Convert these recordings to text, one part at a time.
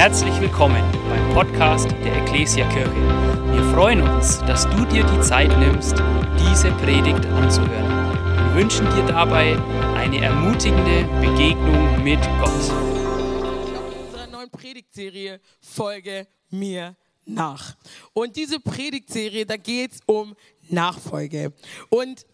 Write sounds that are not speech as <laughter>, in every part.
Herzlich willkommen beim Podcast der Ecclesia Kirche. Wir freuen uns, dass du dir die Zeit nimmst, diese Predigt anzuhören. Wir wünschen dir dabei eine ermutigende Begegnung mit Gott. in unserer neuen Predigtserie Folge mir nach. Und diese Predigtserie, da geht es um Nachfolge. Und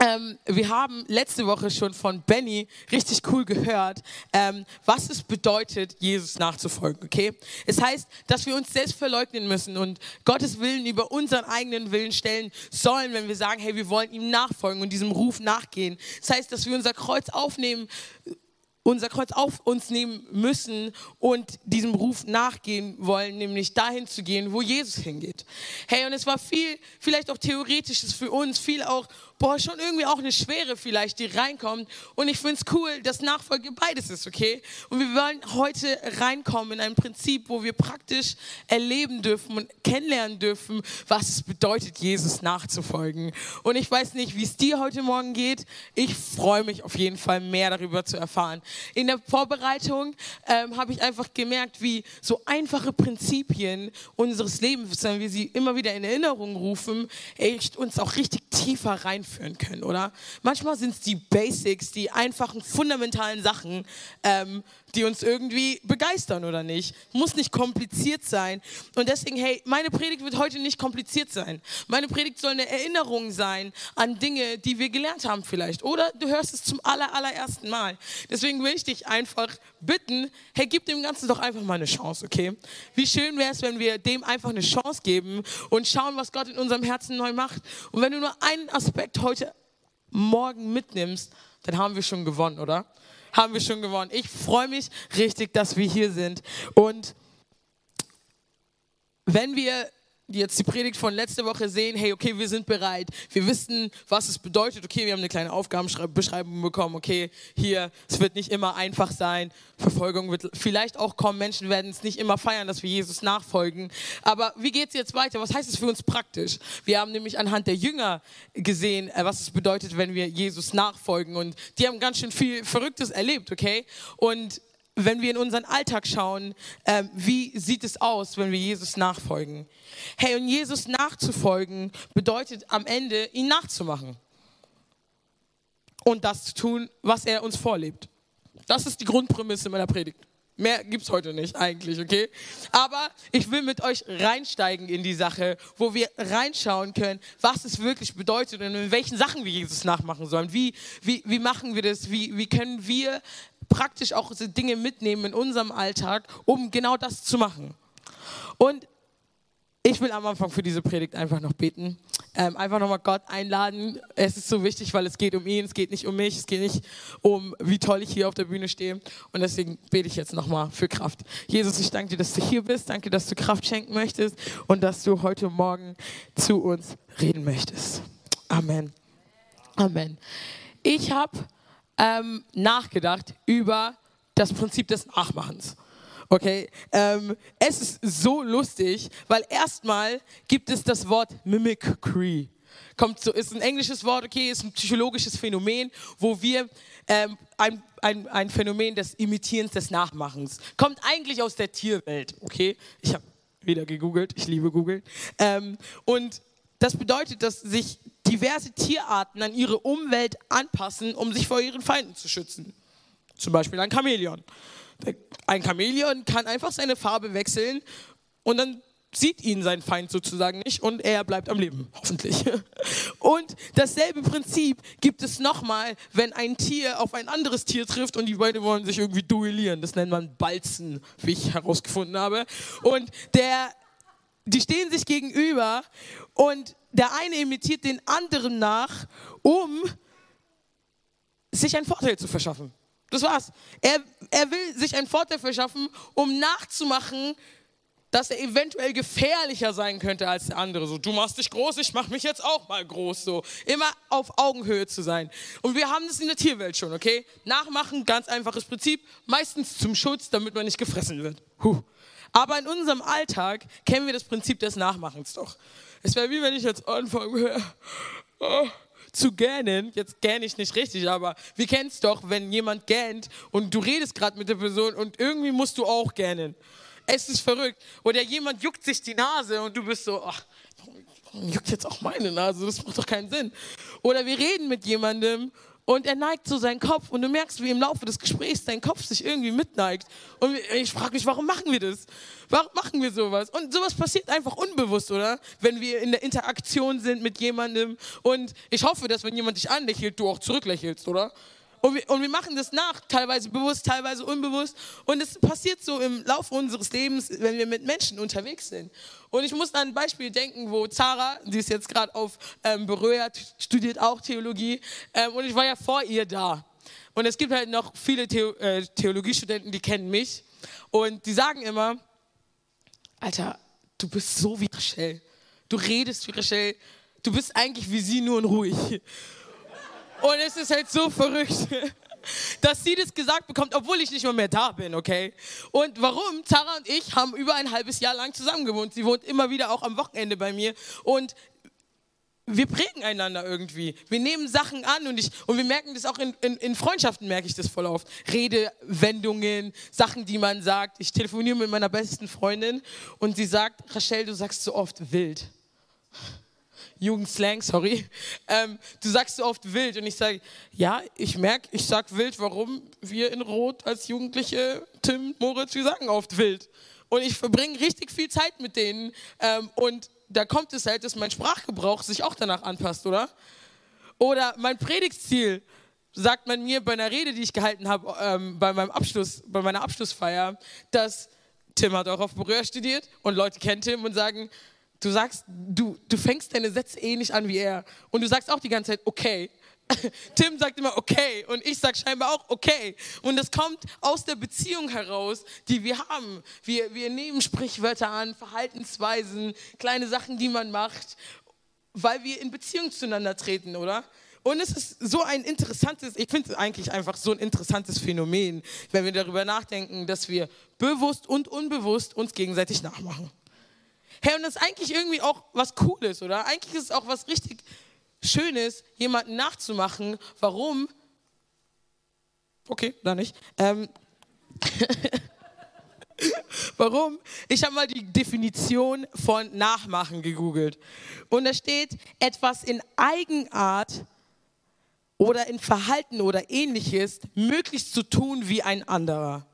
ähm, wir haben letzte Woche schon von Benny richtig cool gehört, ähm, was es bedeutet, Jesus nachzufolgen. Okay, es heißt, dass wir uns selbst verleugnen müssen und Gottes Willen über unseren eigenen Willen stellen sollen, wenn wir sagen, hey, wir wollen ihm nachfolgen und diesem Ruf nachgehen. Das heißt, dass wir unser Kreuz aufnehmen unser Kreuz auf uns nehmen müssen und diesem Ruf nachgehen wollen, nämlich dahin zu gehen, wo Jesus hingeht. Hey, und es war viel, vielleicht auch theoretisches für uns, viel auch, boah, schon irgendwie auch eine Schwere vielleicht, die reinkommt. Und ich finde es cool, dass Nachfolge beides ist, okay? Und wir wollen heute reinkommen in ein Prinzip, wo wir praktisch erleben dürfen und kennenlernen dürfen, was es bedeutet, Jesus nachzufolgen. Und ich weiß nicht, wie es dir heute Morgen geht. Ich freue mich auf jeden Fall mehr darüber zu erfahren. In der Vorbereitung ähm, habe ich einfach gemerkt, wie so einfache Prinzipien unseres Lebens, wenn wir sie immer wieder in Erinnerung rufen, echt uns auch richtig tiefer reinführen können, oder? Manchmal sind es die Basics, die einfachen, fundamentalen Sachen, ähm, die uns irgendwie begeistern oder nicht. Muss nicht kompliziert sein. Und deswegen, hey, meine Predigt wird heute nicht kompliziert sein. Meine Predigt soll eine Erinnerung sein an Dinge, die wir gelernt haben vielleicht. Oder du hörst es zum aller, allerersten Mal. Deswegen will ich dich einfach bitten, hey, gib dem Ganzen doch einfach mal eine Chance, okay? Wie schön wäre es, wenn wir dem einfach eine Chance geben und schauen, was Gott in unserem Herzen neu macht. Und wenn du nur einen Aspekt heute Morgen mitnimmst, dann haben wir schon gewonnen, oder? Haben wir schon gewonnen. Ich freue mich richtig, dass wir hier sind. Und wenn wir jetzt die Predigt von letzter Woche sehen, hey, okay, wir sind bereit, wir wissen, was es bedeutet, okay, wir haben eine kleine Aufgabenbeschreibung bekommen, okay, hier, es wird nicht immer einfach sein, Verfolgung wird vielleicht auch kommen, Menschen werden es nicht immer feiern, dass wir Jesus nachfolgen, aber wie geht es jetzt weiter? Was heißt es für uns praktisch? Wir haben nämlich anhand der Jünger gesehen, äh, was es bedeutet, wenn wir Jesus nachfolgen. Und die haben ganz schön viel Verrücktes erlebt, okay, und wenn wir in unseren Alltag schauen, ähm, wie sieht es aus, wenn wir Jesus nachfolgen? Hey, und Jesus nachzufolgen bedeutet am Ende, ihn nachzumachen. Und das zu tun, was er uns vorlebt. Das ist die Grundprämisse meiner Predigt. Mehr gibt es heute nicht eigentlich, okay? Aber ich will mit euch reinsteigen in die Sache, wo wir reinschauen können, was es wirklich bedeutet und in welchen Sachen wir Jesus nachmachen sollen. Wie, wie, wie machen wir das? Wie, wie können wir praktisch auch diese Dinge mitnehmen in unserem Alltag, um genau das zu machen? Und ich will am Anfang für diese Predigt einfach noch beten. Ähm, einfach nochmal Gott einladen. Es ist so wichtig, weil es geht um ihn, es geht nicht um mich, es geht nicht um, wie toll ich hier auf der Bühne stehe. Und deswegen bete ich jetzt nochmal für Kraft. Jesus, ich danke dir, dass du hier bist. Danke, dass du Kraft schenken möchtest und dass du heute Morgen zu uns reden möchtest. Amen. Amen. Ich habe ähm, nachgedacht über das Prinzip des Nachmachens. Okay, ähm, es ist so lustig, weil erstmal gibt es das Wort Mimicry. Kommt so, ist ein englisches Wort, okay, ist ein psychologisches Phänomen, wo wir ähm, ein, ein, ein Phänomen des Imitierens, des Nachmachens. Kommt eigentlich aus der Tierwelt, okay? Ich habe wieder gegoogelt, ich liebe Google. Ähm, und das bedeutet, dass sich diverse Tierarten an ihre Umwelt anpassen, um sich vor ihren Feinden zu schützen. Zum Beispiel ein Chamäleon. Ein Chamäleon kann einfach seine Farbe wechseln und dann sieht ihn sein Feind sozusagen nicht und er bleibt am Leben, hoffentlich. <laughs> Und dasselbe Prinzip gibt es nochmal, wenn ein Tier auf ein anderes Tier trifft und die beiden wollen sich irgendwie duellieren. Das nennt man Balzen, wie ich herausgefunden habe. Und der, die stehen sich gegenüber und der eine imitiert den anderen nach, um sich einen Vorteil zu verschaffen. Das war's. Er, er will sich einen Vorteil verschaffen, um nachzumachen, dass er eventuell gefährlicher sein könnte als der andere. So, du machst dich groß, ich mach mich jetzt auch mal groß. So, immer auf Augenhöhe zu sein. Und wir haben das in der Tierwelt schon, okay? Nachmachen, ganz einfaches Prinzip, meistens zum Schutz, damit man nicht gefressen wird. Huh. Aber in unserem Alltag kennen wir das Prinzip des Nachmachens doch. Es wäre wie wenn ich jetzt anfange, oh, zu gähnen. Jetzt gähne ich nicht richtig, aber wir kennen es doch, wenn jemand gähnt und du redest gerade mit der Person und irgendwie musst du auch gähnen. Es ist verrückt. Oder jemand juckt sich die Nase und du bist so, ach, juckt jetzt auch meine Nase, das macht doch keinen Sinn. Oder wir reden mit jemandem und er neigt so seinen Kopf und du merkst, wie im Laufe des Gesprächs dein Kopf sich irgendwie mitneigt. Und ich frage mich, warum machen wir das? Warum machen wir sowas? Und sowas passiert einfach unbewusst, oder? Wenn wir in der Interaktion sind mit jemandem. Und ich hoffe, dass wenn jemand dich anlächelt, du auch zurücklächelst, oder? Und wir, und wir machen das nach, teilweise bewusst, teilweise unbewusst. Und es passiert so im Laufe unseres Lebens, wenn wir mit Menschen unterwegs sind. Und ich muss an ein Beispiel denken, wo Zara, die ist jetzt gerade auf ähm, Beröa, studiert auch Theologie. Ähm, und ich war ja vor ihr da. Und es gibt halt noch viele The äh, Theologiestudenten, die kennen mich. Und die sagen immer, Alter, du bist so wie Rachel. Du redest wie Rachel. Du bist eigentlich wie sie, nur und ruhig. Und es ist halt so verrückt, <laughs> dass sie das gesagt bekommt, obwohl ich nicht mal mehr da bin, okay? Und warum? Zara und ich haben über ein halbes Jahr lang zusammen gewohnt. Sie wohnt immer wieder auch am Wochenende bei mir. Und wir prägen einander irgendwie. Wir nehmen Sachen an und, ich, und wir merken das auch in, in, in Freundschaften, merke ich das voll oft. Redewendungen, Sachen, die man sagt. Ich telefoniere mit meiner besten Freundin und sie sagt, Rachel, du sagst so oft wild. Jugendslang, sorry. <laughs> Ähm, du sagst so oft wild und ich sage, ja, ich merke, ich sag wild, warum wir in Rot als Jugendliche, Tim, Moritz, wir sagen oft wild. Und ich verbringe richtig viel Zeit mit denen ähm, und da kommt es halt, dass mein Sprachgebrauch sich auch danach anpasst, oder? Oder mein Predigtsziel, sagt man mir bei einer Rede, die ich gehalten habe, ähm, bei meinem Abschluss, bei meiner Abschlussfeier, dass Tim hat auch auf Berühr studiert und Leute kennen Tim und sagen, Du sagst, du, du fängst deine Sätze ähnlich an wie er. Und du sagst auch die ganze Zeit, okay. <laughs> Tim sagt immer okay und ich sage scheinbar auch okay. Und das kommt aus der Beziehung heraus, die wir haben. Wir, wir nehmen Sprichwörter an, Verhaltensweisen, kleine Sachen, die man macht, weil wir in Beziehung zueinander treten, oder? Und es ist so ein interessantes, ich finde es eigentlich einfach so ein interessantes Phänomen, wenn wir darüber nachdenken, dass wir bewusst und unbewusst uns gegenseitig nachmachen. Hey, und das ist eigentlich irgendwie auch was Cooles, oder? Eigentlich ist es auch was richtig Schönes, jemanden nachzumachen. Warum? Okay, da nicht. Ähm <laughs> Warum? Ich habe mal die Definition von Nachmachen gegoogelt. Und da steht etwas in Eigenart oder in Verhalten oder ähnliches möglichst zu tun wie ein anderer.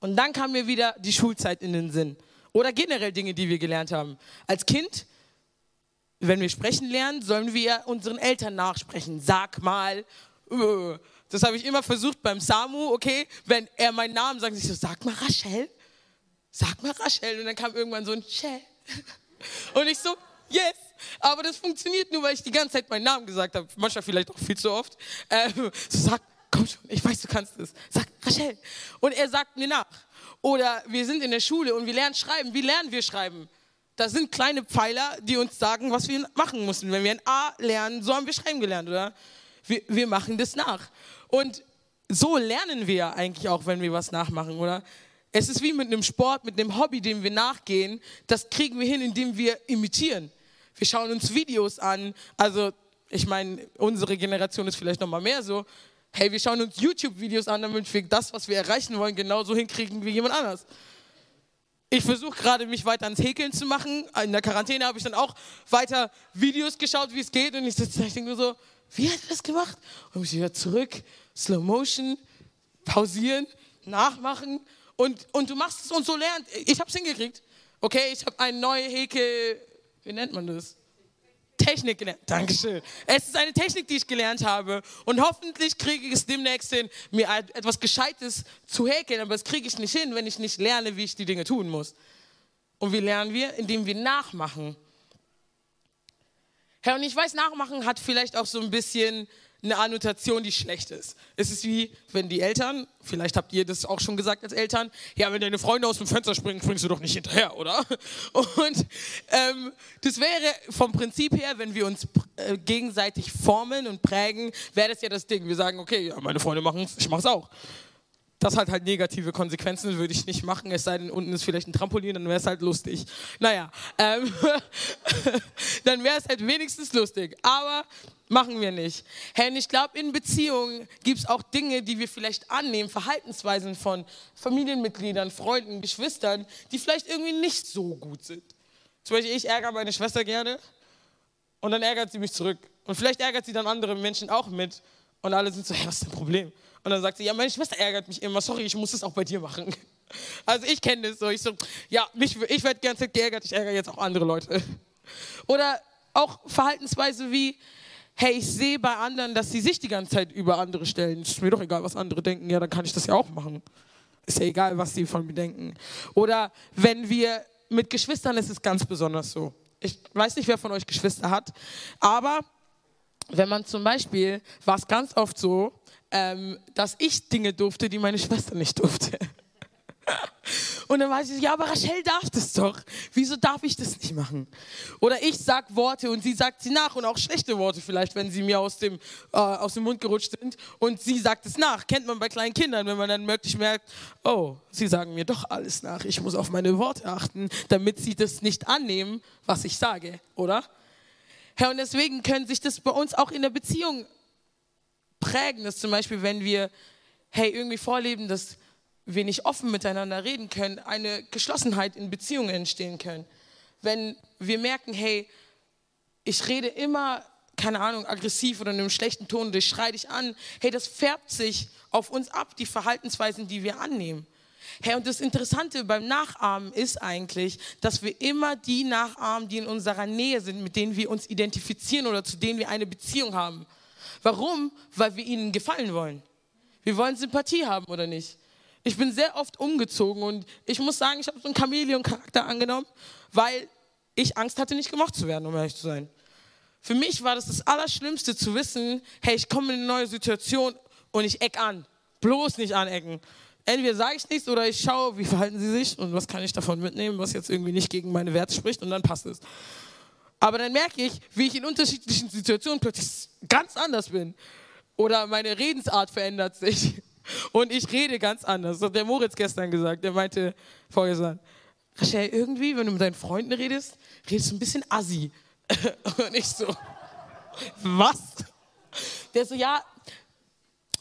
Und dann kam mir wieder die Schulzeit in den Sinn. Oder generell Dinge, die wir gelernt haben. Als Kind, wenn wir sprechen lernen, sollen wir unseren Eltern nachsprechen. Sag mal. Äh, das habe ich immer versucht beim Samu, okay? Wenn er meinen Namen sagt, ich so, sag mal Rachel. Sag mal Rachel. Und dann kam irgendwann so ein Chell. <laughs> Und ich so, yes. Aber das funktioniert nur, weil ich die ganze Zeit meinen Namen gesagt habe. Manchmal vielleicht auch viel zu oft. Ähm, so, sag, komm schon, ich weiß, du kannst es. Sag Rachel. Und er sagt mir nach. Oder wir sind in der Schule und wir lernen schreiben. Wie lernen wir schreiben? Das sind kleine Pfeiler, die uns sagen, was wir machen müssen. Wenn wir ein A lernen, so haben wir schreiben gelernt, oder? Wir, wir machen das nach. Und so lernen wir eigentlich auch, wenn wir was nachmachen, oder? Es ist wie mit einem Sport, mit einem Hobby, dem wir nachgehen. Das kriegen wir hin, indem wir imitieren. Wir schauen uns Videos an. Also, ich meine, unsere Generation ist vielleicht noch mal mehr so hey, wir schauen uns YouTube-Videos an, damit wir das, was wir erreichen wollen, genauso hinkriegen wie jemand anders. Ich versuche gerade, mich weiter ans Häkeln zu machen. In der Quarantäne habe ich dann auch weiter Videos geschaut, wie es geht. Und ich ich denke nur so, wie hat er das gemacht? Und ich wieder zurück, Slow Motion, pausieren, nachmachen. Und, und du machst es und so lernt. Ich habe es hingekriegt. Okay, ich habe eine neue Häkel, wie nennt man das? Technik gelernt. Dankeschön. Es ist eine Technik, die ich gelernt habe. Und hoffentlich kriege ich es demnächst hin, mir etwas Gescheites zu häkeln. Aber das kriege ich nicht hin, wenn ich nicht lerne, wie ich die Dinge tun muss. Und wie lernen wir? Indem wir nachmachen. Herr, und ich weiß, nachmachen hat vielleicht auch so ein bisschen eine Annotation, die schlecht ist. Es ist wie, wenn die Eltern, vielleicht habt ihr das auch schon gesagt als Eltern, ja, wenn deine Freunde aus dem Fenster springen, springst du doch nicht hinterher, oder? <laughs> Und ähm, das wäre vom Prinzip her, wenn wir uns äh, gegenseitig formen und prägen, wäre das ja das Ding. Wir sagen, okay, ja, meine Freunde machen es, ich mache es auch. Das hat halt negative Konsequenzen, würde ich nicht machen, es sei denn, unten ist vielleicht ein Trampolin, dann wäre es halt lustig. Naja, ähm, <laughs> dann wäre es halt wenigstens lustig, aber machen wir nicht. Und ich glaube, in Beziehungen gibt es auch Dinge, die wir vielleicht annehmen, Verhaltensweisen von Familienmitgliedern, Freunden, Geschwistern, die vielleicht irgendwie nicht so gut sind. Zum Beispiel, ich ärgere meine Schwester gerne und dann ärgert sie mich zurück. Und vielleicht ärgert sie dann andere Menschen auch mit und alle sind so, hey, was ist dein Problem? Und dann sagt sie, ja, meine Schwester ärgert mich immer, sorry, ich muss das auch bei dir machen. <laughs> Also ich kenne das so, ich so, ja, mich, ich werde die ganze Zeit geärgert, ich ärgere jetzt auch andere Leute. <laughs> Oder auch Verhaltensweise wie, hey, ich sehe bei anderen, dass sie sich die ganze Zeit über andere stellen. Ist mir doch egal, was andere denken, ja, dann kann ich das ja auch machen. Ist ja egal, was sie von mir denken. Oder wenn wir mit Geschwistern, ist es ganz besonders so. Ich weiß nicht, wer von euch Geschwister hat, aber wenn man zum Beispiel, war es ganz oft so, ähm, dass ich Dinge durfte, die meine Schwester nicht durfte. <laughs> Und dann weiß ich, ja, aber Rachel darf das doch. Wieso darf ich das nicht machen? Oder ich sag Worte und sie sagt sie nach und auch schlechte Worte vielleicht, wenn sie mir aus dem, äh, aus dem Mund gerutscht sind und sie sagt es nach. Kennt man bei kleinen Kindern, wenn man dann wirklich merkt, oh, sie sagen mir doch alles nach. Ich muss auf meine Worte achten, damit sie das nicht annehmen, was ich sage, oder? Herr, und deswegen können sich das bei uns auch in der Beziehung prägen, dass zum Beispiel, wenn wir, hey, irgendwie vorleben, dass wir nicht offen miteinander reden können, eine Geschlossenheit in Beziehungen entstehen können. Wenn wir merken, hey, ich rede immer, keine Ahnung, aggressiv oder in einem schlechten Ton oder ich schreie dich an, hey, das färbt sich auf uns ab, die Verhaltensweisen, die wir annehmen. Hey, und das Interessante beim Nachahmen ist eigentlich, dass wir immer die nachahmen, die in unserer Nähe sind, mit denen wir uns identifizieren oder zu denen wir eine Beziehung haben. Warum? Weil wir ihnen gefallen wollen. Wir wollen Sympathie haben oder nicht. Ich bin sehr oft umgezogen und ich muss sagen, ich habe so einen Chamäleon-Charakter angenommen, weil ich Angst hatte, nicht gemocht zu werden, um ehrlich zu sein. Für mich war das das Allerschlimmste zu wissen, hey, ich komme in eine neue Situation und ich eck an. Bloß nicht anecken. Entweder sage ich nichts oder ich schaue, wie verhalten sie sich und was kann ich davon mitnehmen, was jetzt irgendwie nicht gegen meine Werte spricht und dann passt es. Aber dann merke ich, wie ich in unterschiedlichen Situationen plötzlich ganz anders bin. Oder meine Redensart verändert sich. <laughs> Und ich rede ganz anders. Das hat der Moritz gestern gesagt. Der meinte vorgestern, Rachel, irgendwie, wenn du mit deinen Freunden redest, redest du ein bisschen assi. <laughs> Und ich so, was? Der so, ja,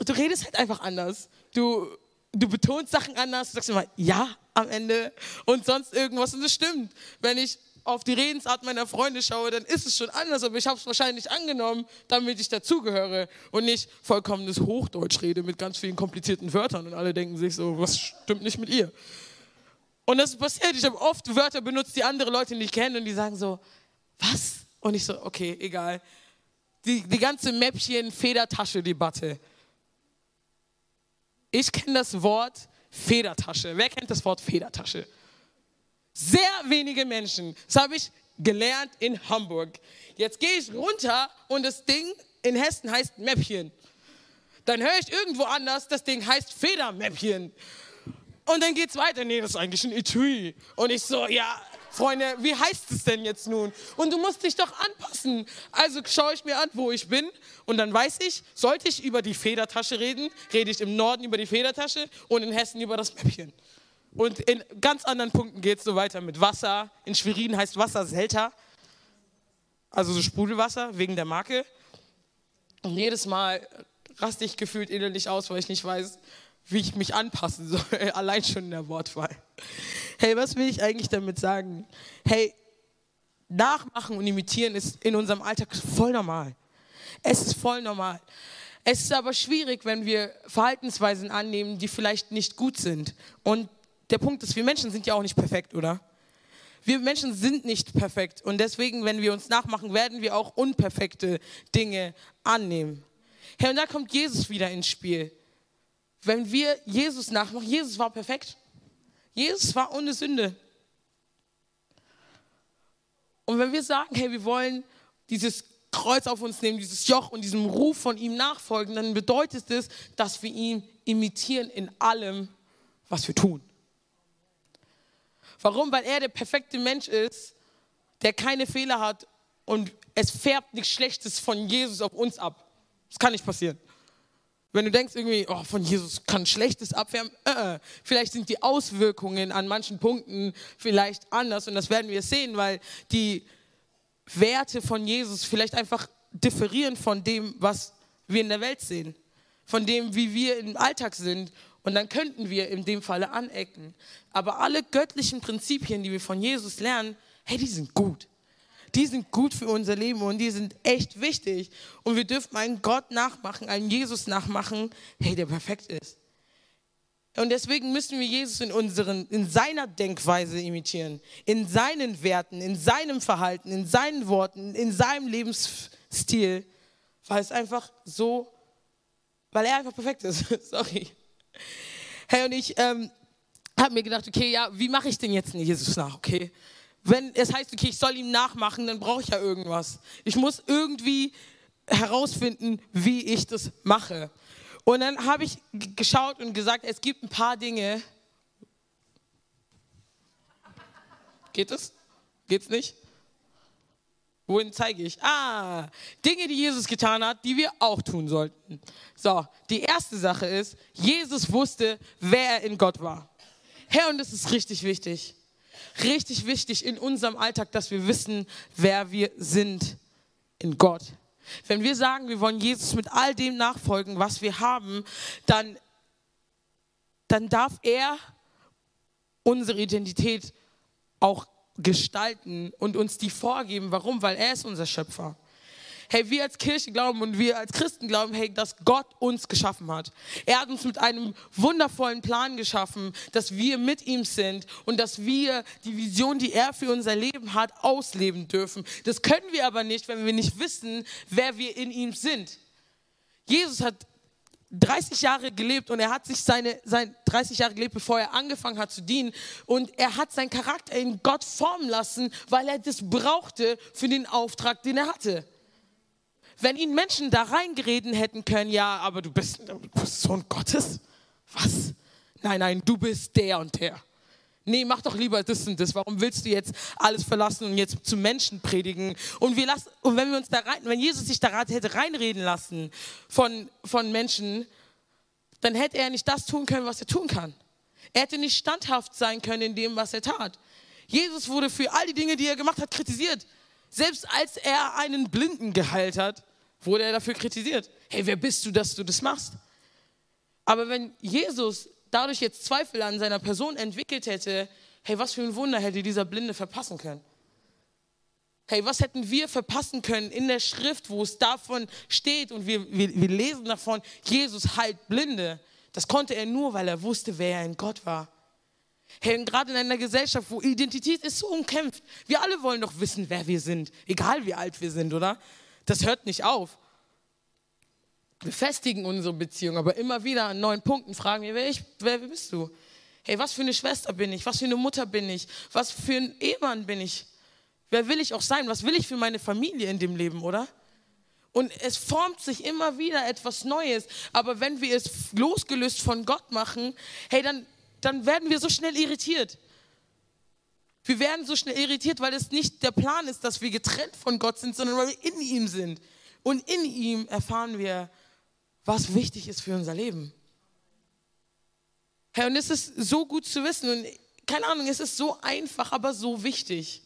du redest halt einfach anders. Du, du betonst Sachen anders, du sagst immer ja am Ende und sonst irgendwas. Und das stimmt. Wenn ich auf die Redensart meiner Freunde schaue, dann ist es schon anders, aber ich habe es wahrscheinlich angenommen, damit ich dazugehöre und nicht vollkommenes Hochdeutsch rede mit ganz vielen komplizierten Wörtern und alle denken sich so, was stimmt nicht mit ihr? Und das ist passiert, ich habe oft Wörter benutzt, die andere Leute nicht kennen und die sagen so, was? Und ich so, okay, egal. Die, die ganze Mäppchen-Federtasche-Debatte. Ich kenne das Wort Federtasche. Wer kennt das Wort Federtasche? Sehr wenige Menschen. Das habe ich gelernt in Hamburg. Jetzt gehe ich runter und das Ding in Hessen heißt Mäppchen. Dann höre ich irgendwo anders, das Ding heißt Federmäppchen. Und dann geht es weiter. Nee, das ist eigentlich ein Etui. Und ich so, ja, Freunde, wie heißt es denn jetzt nun? Und du musst dich doch anpassen. Also schaue ich mir an, wo ich bin. Und dann weiß ich, sollte ich über die Federtasche reden, rede ich im Norden über die Federtasche und in Hessen über das Mäppchen. Und in ganz anderen Punkten geht es so weiter mit Wasser. In Schwerin heißt Wasser Selter, also so Sprudelwasser wegen der Marke. Und jedes Mal raste ich gefühlt innerlich aus, weil ich nicht weiß, wie ich mich anpassen soll, <laughs> allein schon in der Wortwahl. Hey, was will ich eigentlich damit sagen? Hey, nachmachen und imitieren ist in unserem Alltag voll normal. Es ist voll normal. Es ist aber schwierig, wenn wir Verhaltensweisen annehmen, die vielleicht nicht gut sind. Und der Punkt ist, wir Menschen sind ja auch nicht perfekt, oder? Wir Menschen sind nicht perfekt und deswegen, wenn wir uns nachmachen, werden wir auch unperfekte Dinge annehmen. Herr, und da kommt Jesus wieder ins Spiel. Wenn wir Jesus nachmachen, Jesus war perfekt. Jesus war ohne Sünde. Und wenn wir sagen, hey, wir wollen dieses Kreuz auf uns nehmen, dieses Joch und diesem Ruf von ihm nachfolgen, dann bedeutet es, dass wir ihn imitieren in allem, was wir tun. Warum? Weil er der perfekte Mensch ist, der keine Fehler hat und es färbt nichts Schlechtes von Jesus auf uns ab. Das kann nicht passieren. Wenn du denkst irgendwie, oh, von Jesus kann Schlechtes abwärmen, äh, vielleicht sind die Auswirkungen an manchen Punkten vielleicht anders und das werden wir sehen, weil die Werte von Jesus vielleicht einfach differieren von dem, was wir in der Welt sehen, von dem, wie wir im Alltag sind. Und dann könnten wir in dem Falle anecken. Aber alle göttlichen Prinzipien, die wir von Jesus lernen, hey, die sind gut die sind gut für unser Leben und die sind echt wichtig. Und wir dürfen einen Gott nachmachen, einen Jesus nachmachen, hey, der perfekt ist. Und deswegen müssen wir Jesus in, unseren, in seiner Denkweise imitieren, in seinen Werten, in seinem Verhalten, in seinen Worten, in seinem Lebensstil, weil es einfach so, weil er einfach perfekt ist. <laughs> Sorry. Hey, und ich ähm, habe mir gedacht, okay, ja, wie mache ich denn jetzt einen Jesus nach, okay? Wenn es heißt, okay, ich soll ihm nachmachen, dann brauche ich ja irgendwas. Ich muss irgendwie herausfinden, wie ich das mache. Und dann habe ich geschaut und gesagt, es gibt ein paar Dinge. Geht es? Geht's nicht? Wohin zeige ich? Ah, Dinge, die Jesus getan hat, die wir auch tun sollten. So, die erste Sache ist, Jesus wusste, wer er in Gott war. Herr, und das ist richtig wichtig richtig wichtig in unserem Alltag, dass wir wissen, wer wir sind in Gott. Wenn wir sagen, wir wollen Jesus mit all dem nachfolgen, was wir haben, dann, dann darf er unsere Identität auch gestalten und uns die vorgeben. Warum? Weil er ist unser Schöpfer hey, wir als Kirche glauben und wir als Christen glauben, hey, dass Gott uns geschaffen hat. Er hat uns mit einem wundervollen Plan geschaffen, dass wir mit ihm sind und dass wir die Vision, die er für unser Leben hat, ausleben dürfen. Das können wir aber nicht, wenn wir nicht wissen, wer wir in ihm sind. Jesus hat 30 Jahre gelebt und er hat sich seine, sein 30 Jahre gelebt, bevor er angefangen hat zu dienen. Und er hat seinen Charakter in Gott formen lassen, weil er das brauchte für den Auftrag, den er hatte. Wenn ihn Menschen da reingereden hätten können, ja, aber du bist, du bist Sohn Gottes? Was? Nein, nein, du bist der und der. Nee, mach doch lieber das und das. Warum willst du jetzt alles verlassen und jetzt zu Menschen predigen? Und, wir lassen, und wenn wir uns da rein, wenn Jesus sich da hätte reinreden lassen von, von Menschen, dann hätte er nicht das tun können, was er tun kann. Er hätte nicht standhaft sein können in dem, was er tat. Jesus wurde für all die Dinge, die er gemacht hat, kritisiert. Selbst als er einen Blinden geheilt hat, wurde er dafür kritisiert. Hey, wer bist du, dass du das machst? Aber wenn Jesus dadurch jetzt Zweifel an seiner Person entwickelt hätte, hey, was für ein Wunder hätte dieser Blinde verpassen können? Hey, was hätten wir verpassen können in der Schrift, wo es davon steht und wir, wir, wir lesen davon, Jesus heilt Blinde. Das konnte er nur, weil er wusste, wer er in Gott war. Hey, gerade in einer Gesellschaft, wo Identität ist so umkämpft. Wir alle wollen doch wissen, wer wir sind, egal wie alt wir sind, oder? Das hört nicht auf. Wir festigen unsere Beziehung, aber immer wieder an neuen Punkten fragen wir, wer, ich, wer bist du? Hey, was für eine Schwester bin ich? Was für eine Mutter bin ich? Was für ein Ehemann bin ich? Wer will ich auch sein? Was will ich für meine Familie in dem Leben, oder? Und es formt sich immer wieder etwas Neues. Aber wenn wir es losgelöst von Gott machen, hey, dann dann werden wir so schnell irritiert. Wir werden so schnell irritiert, weil es nicht der Plan ist, dass wir getrennt von Gott sind, sondern weil wir in ihm sind. Und in ihm erfahren wir, was wichtig ist für unser Leben. Herr, und es ist so gut zu wissen und keine Ahnung, es ist so einfach, aber so wichtig.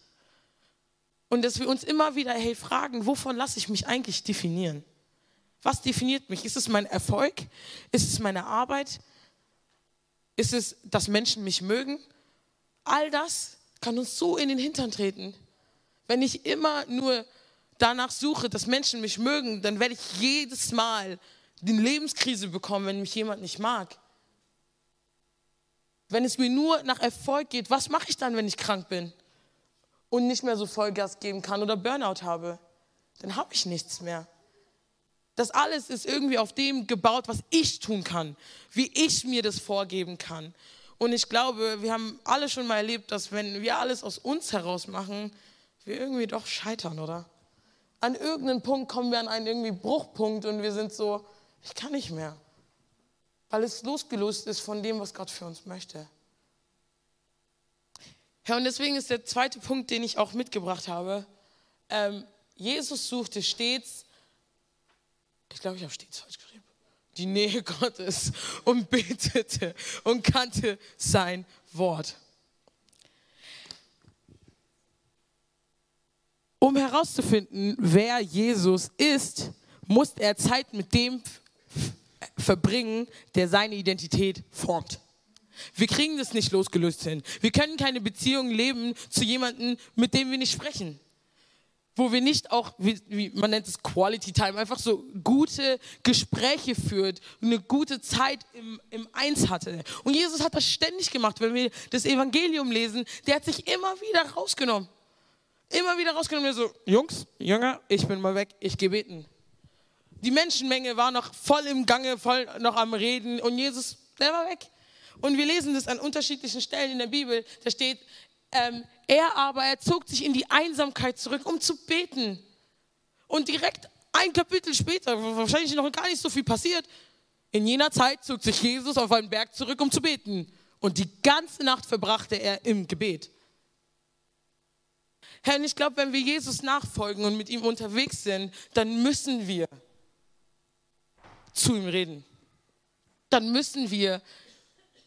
Und dass wir uns immer wieder, hey, fragen, wovon lasse ich mich eigentlich definieren? Was definiert mich? Ist es mein Erfolg? Ist es meine Arbeit? Ist es, dass Menschen mich mögen? All das kann uns so in den Hintern treten. Wenn ich immer nur danach suche, dass Menschen mich mögen, dann werde ich jedes Mal die Lebenskrise bekommen, wenn mich jemand nicht mag. Wenn es mir nur nach Erfolg geht, was mache ich dann, wenn ich krank bin und nicht mehr so Vollgas geben kann oder Burnout habe? Dann habe ich nichts mehr. Das alles ist irgendwie auf dem gebaut, was ich tun kann, wie ich mir das vorgeben kann. Und ich glaube, wir haben alle schon mal erlebt, dass wenn wir alles aus uns heraus machen, wir irgendwie doch scheitern, oder? An irgendeinem Punkt kommen wir an einen irgendwie Bruchpunkt und wir sind so, ich kann nicht mehr. Weil es losgelöst ist von dem, was Gott für uns möchte. Ja, und deswegen ist der zweite Punkt, den ich auch mitgebracht habe. Ähm, Jesus suchte stets ich glaube, ich habe stets falsch geschrieben. die Nähe Gottes und betete und kannte sein Wort. Um herauszufinden, wer Jesus ist, muss er Zeit mit dem verbringen, der seine Identität formt. Wir kriegen das nicht losgelöst hin. Wir können keine Beziehung leben zu jemandem, mit dem wir nicht sprechen. Wo wir nicht auch, wie, wie man nennt es Quality Time, einfach so gute Gespräche führt, eine gute Zeit im, im Eins hatte. Und Jesus hat das ständig gemacht. Wenn wir das Evangelium lesen, der hat sich immer wieder rausgenommen. Immer wieder rausgenommen. so, Jungs, Jünger, ich bin mal weg, ich gehe beten. Die Menschenmenge war noch voll im Gange, voll noch am Reden und Jesus, der war weg. Und wir lesen das an unterschiedlichen Stellen in der Bibel. Da steht, ähm, er aber, er zog sich in die Einsamkeit zurück, um zu beten. Und direkt ein Kapitel später, wahrscheinlich noch gar nicht so viel passiert, in jener Zeit zog sich Jesus auf einen Berg zurück, um zu beten. Und die ganze Nacht verbrachte er im Gebet. Herr, ich glaube, wenn wir Jesus nachfolgen und mit ihm unterwegs sind, dann müssen wir zu ihm reden. Dann müssen wir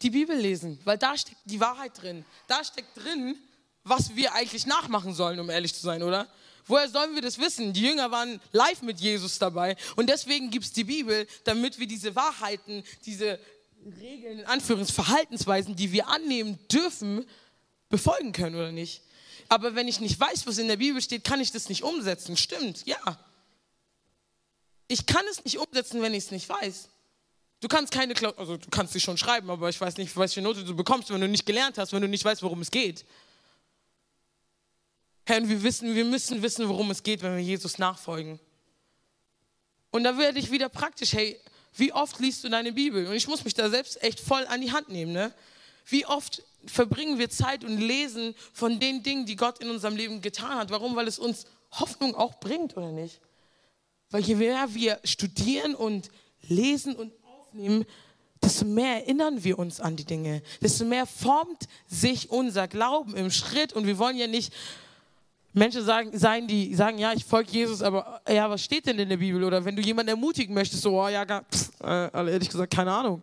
die Bibel lesen, weil da steckt die Wahrheit drin. Da steckt drin, was wir eigentlich nachmachen sollen, um ehrlich zu sein, oder? Woher sollen wir das wissen? Die Jünger waren live mit Jesus dabei und deswegen gibt es die Bibel, damit wir diese Wahrheiten, diese Regeln, in Anführungsverhaltensweisen, die wir annehmen dürfen, befolgen können oder nicht. Aber wenn ich nicht weiß, was in der Bibel steht, kann ich das nicht umsetzen. Stimmt, ja. Ich kann es nicht umsetzen, wenn ich es nicht weiß. Du kannst keine, also du kannst sie schon schreiben, aber ich weiß nicht, welche Note du bekommst, wenn du nicht gelernt hast, wenn du nicht weißt, worum es geht. Herr, und wir wissen, wir müssen wissen, worum es geht, wenn wir Jesus nachfolgen. Und da werde ich wieder praktisch, hey, wie oft liest du deine Bibel? Und ich muss mich da selbst echt voll an die Hand nehmen, ne? Wie oft verbringen wir Zeit und lesen von den Dingen, die Gott in unserem Leben getan hat? Warum? Weil es uns Hoffnung auch bringt, oder nicht? Weil je mehr wir studieren und lesen und aufnehmen, desto mehr erinnern wir uns an die Dinge, desto mehr formt sich unser Glauben im Schritt und wir wollen ja nicht Menschen sagen, sein, die sagen, ja, ich folge Jesus, aber ja, was steht denn in der Bibel? Oder wenn du jemanden ermutigen möchtest, so, oh, ja, pff, äh, ehrlich gesagt, keine Ahnung.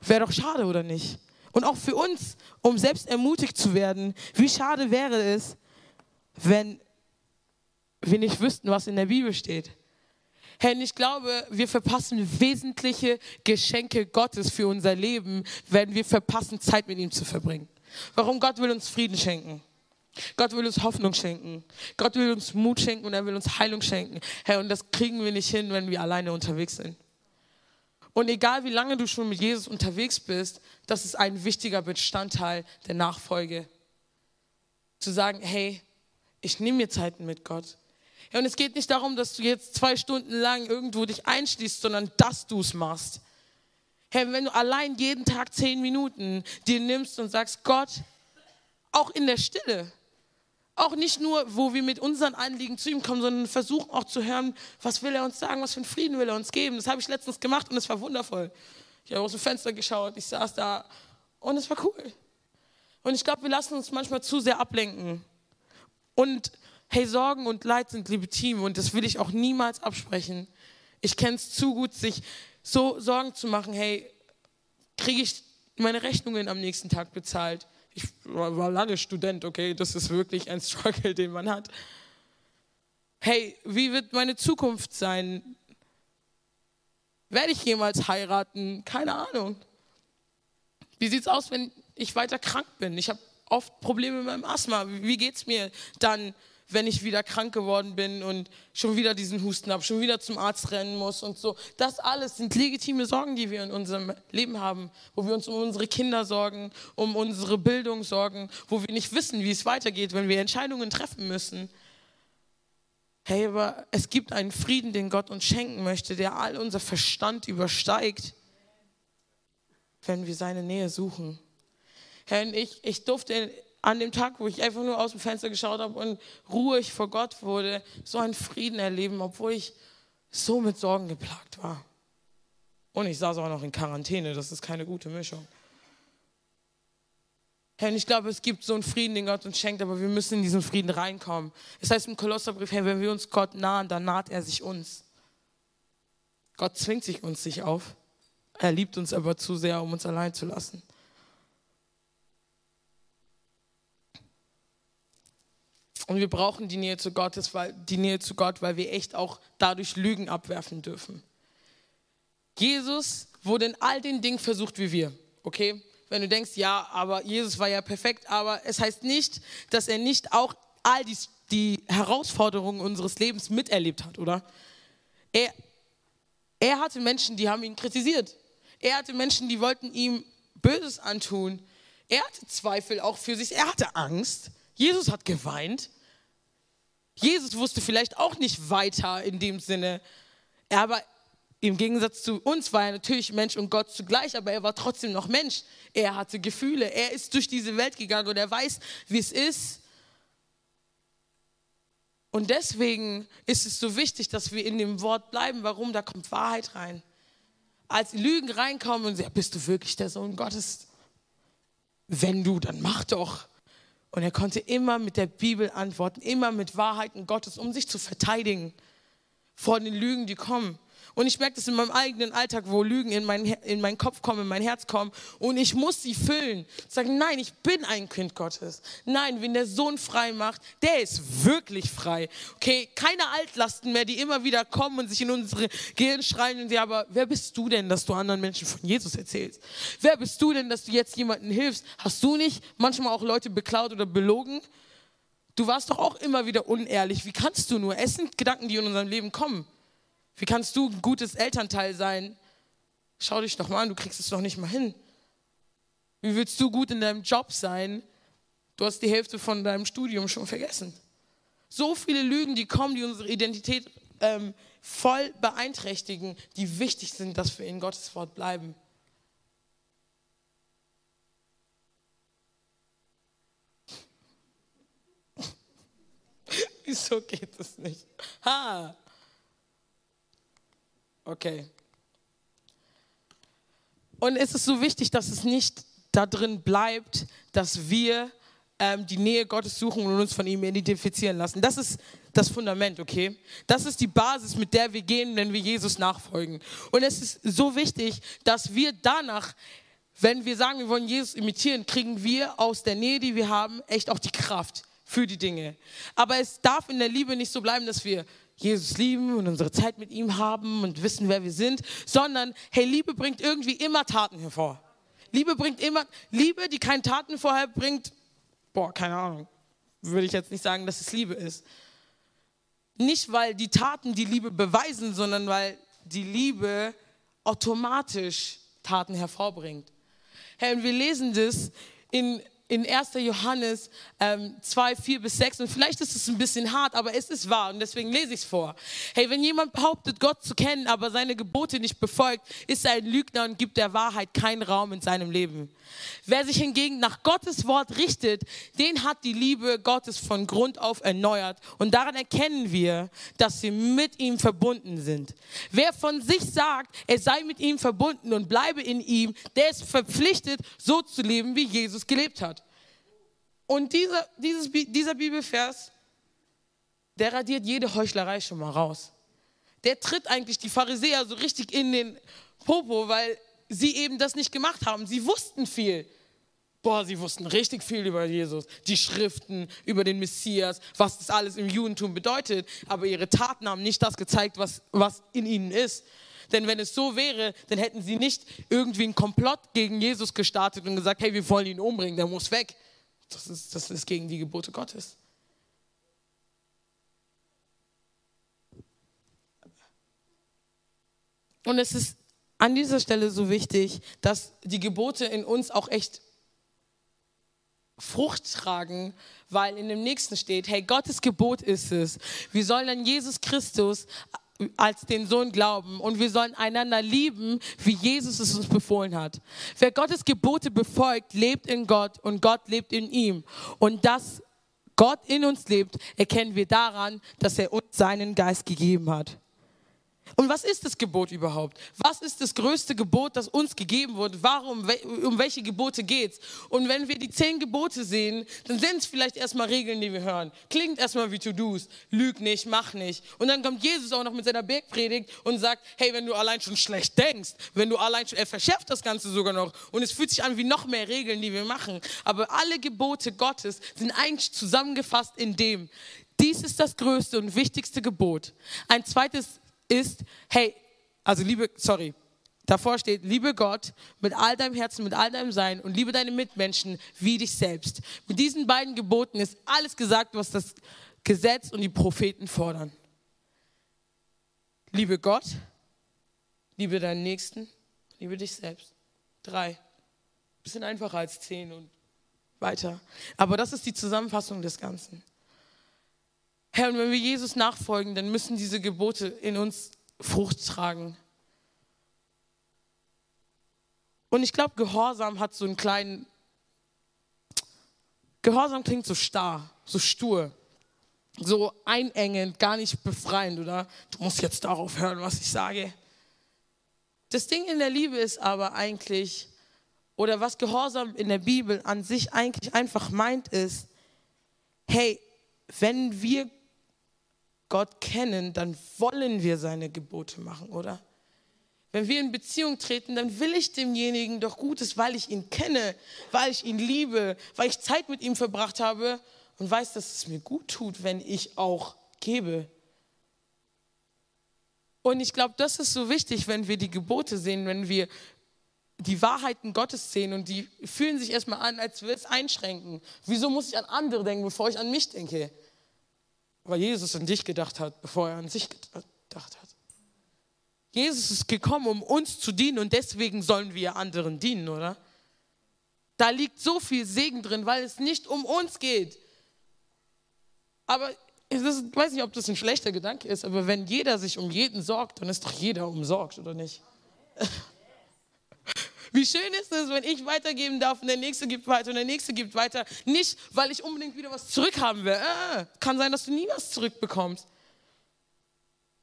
Wäre doch schade, oder nicht? Und auch für uns, um selbst ermutigt zu werden, wie schade wäre es, wenn wir nicht wüssten, was in der Bibel steht. Herr, ich glaube, wir verpassen wesentliche Geschenke Gottes für unser Leben, wenn wir verpassen, Zeit mit ihm zu verbringen. Warum? Gott will uns Frieden schenken. Gott will uns Hoffnung schenken. Gott will uns Mut schenken und er will uns Heilung schenken. Herr, und das kriegen wir nicht hin, wenn wir alleine unterwegs sind. Und egal wie lange du schon mit Jesus unterwegs bist, das ist ein wichtiger Bestandteil der Nachfolge. Zu sagen, hey, ich nehme mir Zeiten mit Gott. Ja, und es geht nicht darum, dass du jetzt zwei Stunden lang irgendwo dich einschließt, sondern dass du es machst. Hey, wenn du allein jeden Tag zehn Minuten dir nimmst und sagst, Gott, auch in der Stille, auch nicht nur, wo wir mit unseren Anliegen zu ihm kommen, sondern versuchen auch zu hören, was will er uns sagen, was für einen Frieden will er uns geben. Das habe ich letztens gemacht und es war wundervoll. Ich habe aus dem Fenster geschaut, ich saß da und es war cool. Und ich glaube, wir lassen uns manchmal zu sehr ablenken. Und hey, Sorgen und Leid sind legitim und das will ich auch niemals absprechen. Ich kenne es zu gut, sich so Sorgen zu machen, hey, kriege ich meine Rechnungen am nächsten Tag bezahlt? Ich war lange Student, okay, das ist wirklich ein <laughs> Struggle, den man hat. Hey, wie wird meine Zukunft sein? Werde ich jemals heiraten? Keine Ahnung. Wie sieht es aus, wenn ich weiter krank bin? Ich habe oft Probleme mit meinem Asthma. Wie geht es mir dann? Wenn ich wieder krank geworden bin und schon wieder diesen Husten habe, schon wieder zum Arzt rennen muss und so. Das alles sind legitime Sorgen, die wir in unserem Leben haben, wo wir uns um unsere Kinder sorgen, um unsere Bildung sorgen, wo wir nicht wissen, wie es weitergeht, wenn wir Entscheidungen treffen müssen. Hey, aber es gibt einen Frieden, den Gott uns schenken möchte, der all unser Verstand übersteigt, wenn wir seine Nähe suchen. Herr, ich, ich durfte an dem Tag, wo ich einfach nur aus dem Fenster geschaut habe und ruhig vor Gott wurde, so einen Frieden erleben, obwohl ich so mit Sorgen geplagt war. Und ich saß auch noch in Quarantäne, das ist keine gute Mischung. Herr, ich glaube, es gibt so einen Frieden, den Gott uns schenkt, aber wir müssen in diesen Frieden reinkommen. Es heißt im Kolosserbrief, Herr, wenn wir uns Gott nahen, dann naht er sich uns. Gott zwingt sich uns nicht auf. Er liebt uns aber zu sehr, um uns allein zu lassen. Und wir brauchen die Nähe zu Gottes, weil die Nähe zu Gott, weil wir echt auch dadurch Lügen abwerfen dürfen. Jesus wurde in all den Dingen versucht wie wir, okay? Wenn du denkst, ja, aber Jesus war ja perfekt, aber es heißt nicht, dass er nicht auch all die, die Herausforderungen unseres Lebens miterlebt hat, oder? Er, er hatte Menschen, die haben ihn kritisiert. Er hatte Menschen, die wollten ihm Böses antun. Er hatte Zweifel auch für sich. Er hatte Angst. Jesus hat geweint. Jesus wusste vielleicht auch nicht weiter in dem Sinne. Aber im Gegensatz zu uns war er natürlich Mensch und Gott zugleich, aber er war trotzdem noch Mensch. Er hatte Gefühle. Er ist durch diese Welt gegangen und er weiß, wie es ist. Und deswegen ist es so wichtig, dass wir in dem Wort bleiben. Warum? Da kommt Wahrheit rein. Als Lügen reinkommen und sagen, bist du wirklich der Sohn Gottes? Wenn du, dann mach doch. Und er konnte immer mit der Bibel antworten, immer mit Wahrheiten Gottes, um sich zu verteidigen vor den Lügen, die kommen. Und ich merke das in meinem eigenen Alltag, wo Lügen in, mein, in meinen Kopf kommen, in mein Herz kommen. Und ich muss sie füllen. Sagen, nein, ich bin ein Kind Gottes. Nein, wenn der Sohn frei macht, der ist wirklich frei. Okay, keine Altlasten mehr, die immer wieder kommen und sich in unsere Gehirn schreien. Und sie, aber wer bist du denn, dass du anderen Menschen von Jesus erzählst? Wer bist du denn, dass du jetzt jemandem hilfst? Hast du nicht manchmal auch Leute beklaut oder belogen? Du warst doch auch immer wieder unehrlich. Wie kannst du nur? Es sind Gedanken, die in unserem Leben kommen. Wie kannst du ein gutes Elternteil sein? Schau dich doch mal an, du kriegst es doch nicht mal hin. Wie willst du gut in deinem Job sein? Du hast die Hälfte von deinem Studium schon vergessen. So viele Lügen, die kommen, die unsere Identität ähm, voll beeinträchtigen, die wichtig sind, dass wir in Gottes Wort bleiben. <laughs> Wieso geht das nicht? Ha! Okay. Und es ist so wichtig, dass es nicht da drin bleibt, dass wir ähm, die Nähe Gottes suchen und uns von ihm identifizieren lassen. Das ist das Fundament, okay? Das ist die Basis, mit der wir gehen, wenn wir Jesus nachfolgen. Und es ist so wichtig, dass wir danach, wenn wir sagen, wir wollen Jesus imitieren, kriegen wir aus der Nähe, die wir haben, echt auch die Kraft für die Dinge. Aber es darf in der Liebe nicht so bleiben, dass wir Jesus lieben und unsere Zeit mit ihm haben und wissen, wer wir sind, sondern hey, Liebe bringt irgendwie immer Taten hervor. Liebe bringt immer, Liebe, die keine Taten vorher bringt, boah, keine Ahnung, würde ich jetzt nicht sagen, dass es Liebe ist. Nicht, weil die Taten die Liebe beweisen, sondern weil die Liebe automatisch Taten hervorbringt. Hey, und wir lesen das in in 1. Johannes ähm, 2, 4 bis 6. Und vielleicht ist es ein bisschen hart, aber es ist wahr und deswegen lese ich es vor. Hey, wenn jemand behauptet, Gott zu kennen, aber seine Gebote nicht befolgt, ist er ein Lügner und gibt der Wahrheit keinen Raum in seinem Leben. Wer sich hingegen nach Gottes Wort richtet, den hat die Liebe Gottes von Grund auf erneuert. Und daran erkennen wir, dass wir mit ihm verbunden sind. Wer von sich sagt, er sei mit ihm verbunden und bleibe in ihm, der ist verpflichtet, so zu leben, wie Jesus gelebt hat. Und dieser, dieses, dieser Bibelvers, der radiert jede Heuchlerei schon mal raus. Der tritt eigentlich die Pharisäer so richtig in den Popo, weil sie eben das nicht gemacht haben. Sie wussten viel. Boah, sie wussten richtig viel über Jesus, die Schriften, über den Messias, was das alles im Judentum bedeutet. Aber ihre Taten haben nicht das gezeigt, was, was in ihnen ist. Denn wenn es so wäre, dann hätten sie nicht irgendwie einen Komplott gegen Jesus gestartet und gesagt, hey, wir wollen ihn umbringen, der muss weg. Das ist, das ist gegen die Gebote Gottes. Und es ist an dieser Stelle so wichtig, dass die Gebote in uns auch echt Frucht tragen, weil in dem nächsten steht, hey, Gottes Gebot ist es. Wir sollen an Jesus Christus als den Sohn glauben und wir sollen einander lieben, wie Jesus es uns befohlen hat. Wer Gottes Gebote befolgt, lebt in Gott und Gott lebt in ihm. Und dass Gott in uns lebt, erkennen wir daran, dass er uns seinen Geist gegeben hat. Und was ist das Gebot überhaupt? Was ist das größte Gebot, das uns gegeben wurde? Warum, um welche Gebote geht's? Und wenn wir die zehn Gebote sehen, dann sind es vielleicht erstmal Regeln, die wir hören. Klingt erstmal wie To-Dos. Lüg nicht, mach nicht. Und dann kommt Jesus auch noch mit seiner Bergpredigt und sagt, hey, wenn du allein schon schlecht denkst, wenn du allein schon, er verschärft das Ganze sogar noch. Und es fühlt sich an wie noch mehr Regeln, die wir machen. Aber alle Gebote Gottes sind eigentlich zusammengefasst in dem, dies ist das größte und wichtigste Gebot. Ein zweites ist, hey, also liebe, sorry, davor steht, liebe Gott mit all deinem Herzen, mit all deinem Sein und liebe deine Mitmenschen wie dich selbst. Mit diesen beiden Geboten ist alles gesagt, was das Gesetz und die Propheten fordern. Liebe Gott, liebe deinen Nächsten, liebe dich selbst. Drei. Bisschen einfacher als zehn und weiter. Aber das ist die Zusammenfassung des Ganzen. Herr, und wenn wir Jesus nachfolgen, dann müssen diese Gebote in uns Frucht tragen. Und ich glaube, Gehorsam hat so einen kleinen. Gehorsam klingt so starr, so stur, so einengend, gar nicht befreiend, oder? Du musst jetzt darauf hören, was ich sage. Das Ding in der Liebe ist aber eigentlich, oder was Gehorsam in der Bibel an sich eigentlich einfach meint, ist, hey, wenn wir Gott kennen, dann wollen wir seine Gebote machen, oder? Wenn wir in Beziehung treten, dann will ich demjenigen doch Gutes, weil ich ihn kenne, weil ich ihn liebe, weil ich Zeit mit ihm verbracht habe und weiß, dass es mir gut tut, wenn ich auch gebe. Und ich glaube, das ist so wichtig, wenn wir die Gebote sehen, wenn wir die Wahrheiten Gottes sehen und die fühlen sich erstmal an, als würde es einschränken. Wieso muss ich an andere denken, bevor ich an mich denke? Weil Jesus an dich gedacht hat, bevor er an sich gedacht hat. Jesus ist gekommen, um uns zu dienen und deswegen sollen wir anderen dienen, oder? Da liegt so viel Segen drin, weil es nicht um uns geht. Aber ich weiß nicht, ob das ein schlechter Gedanke ist, aber wenn jeder sich um jeden sorgt, dann ist doch jeder umsorgt, oder nicht? Wie schön ist es, wenn ich weitergeben darf und der Nächste gibt weiter und der Nächste gibt weiter. Nicht, weil ich unbedingt wieder was zurückhaben will. Äh, kann sein, dass du nie was zurückbekommst.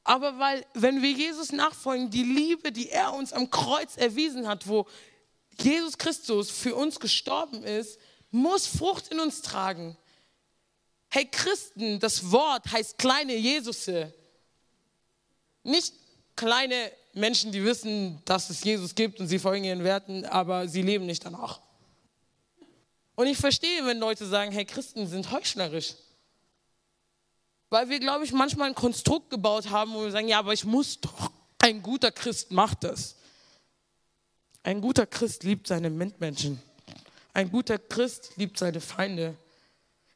Aber weil, wenn wir Jesus nachfolgen, die Liebe, die er uns am Kreuz erwiesen hat, wo Jesus Christus für uns gestorben ist, muss Frucht in uns tragen. Hey Christen, das Wort heißt kleine Jesusse. Nicht kleine Menschen, die wissen, dass es Jesus gibt und sie folgen ihren Werten, aber sie leben nicht danach. Und ich verstehe, wenn Leute sagen, hey, Christen sind heuchlerisch. Weil wir, glaube ich, manchmal ein Konstrukt gebaut haben, wo wir sagen, ja, aber ich muss doch. Ein guter Christ macht das. Ein guter Christ liebt seine Mitmenschen. Ein guter Christ liebt seine Feinde.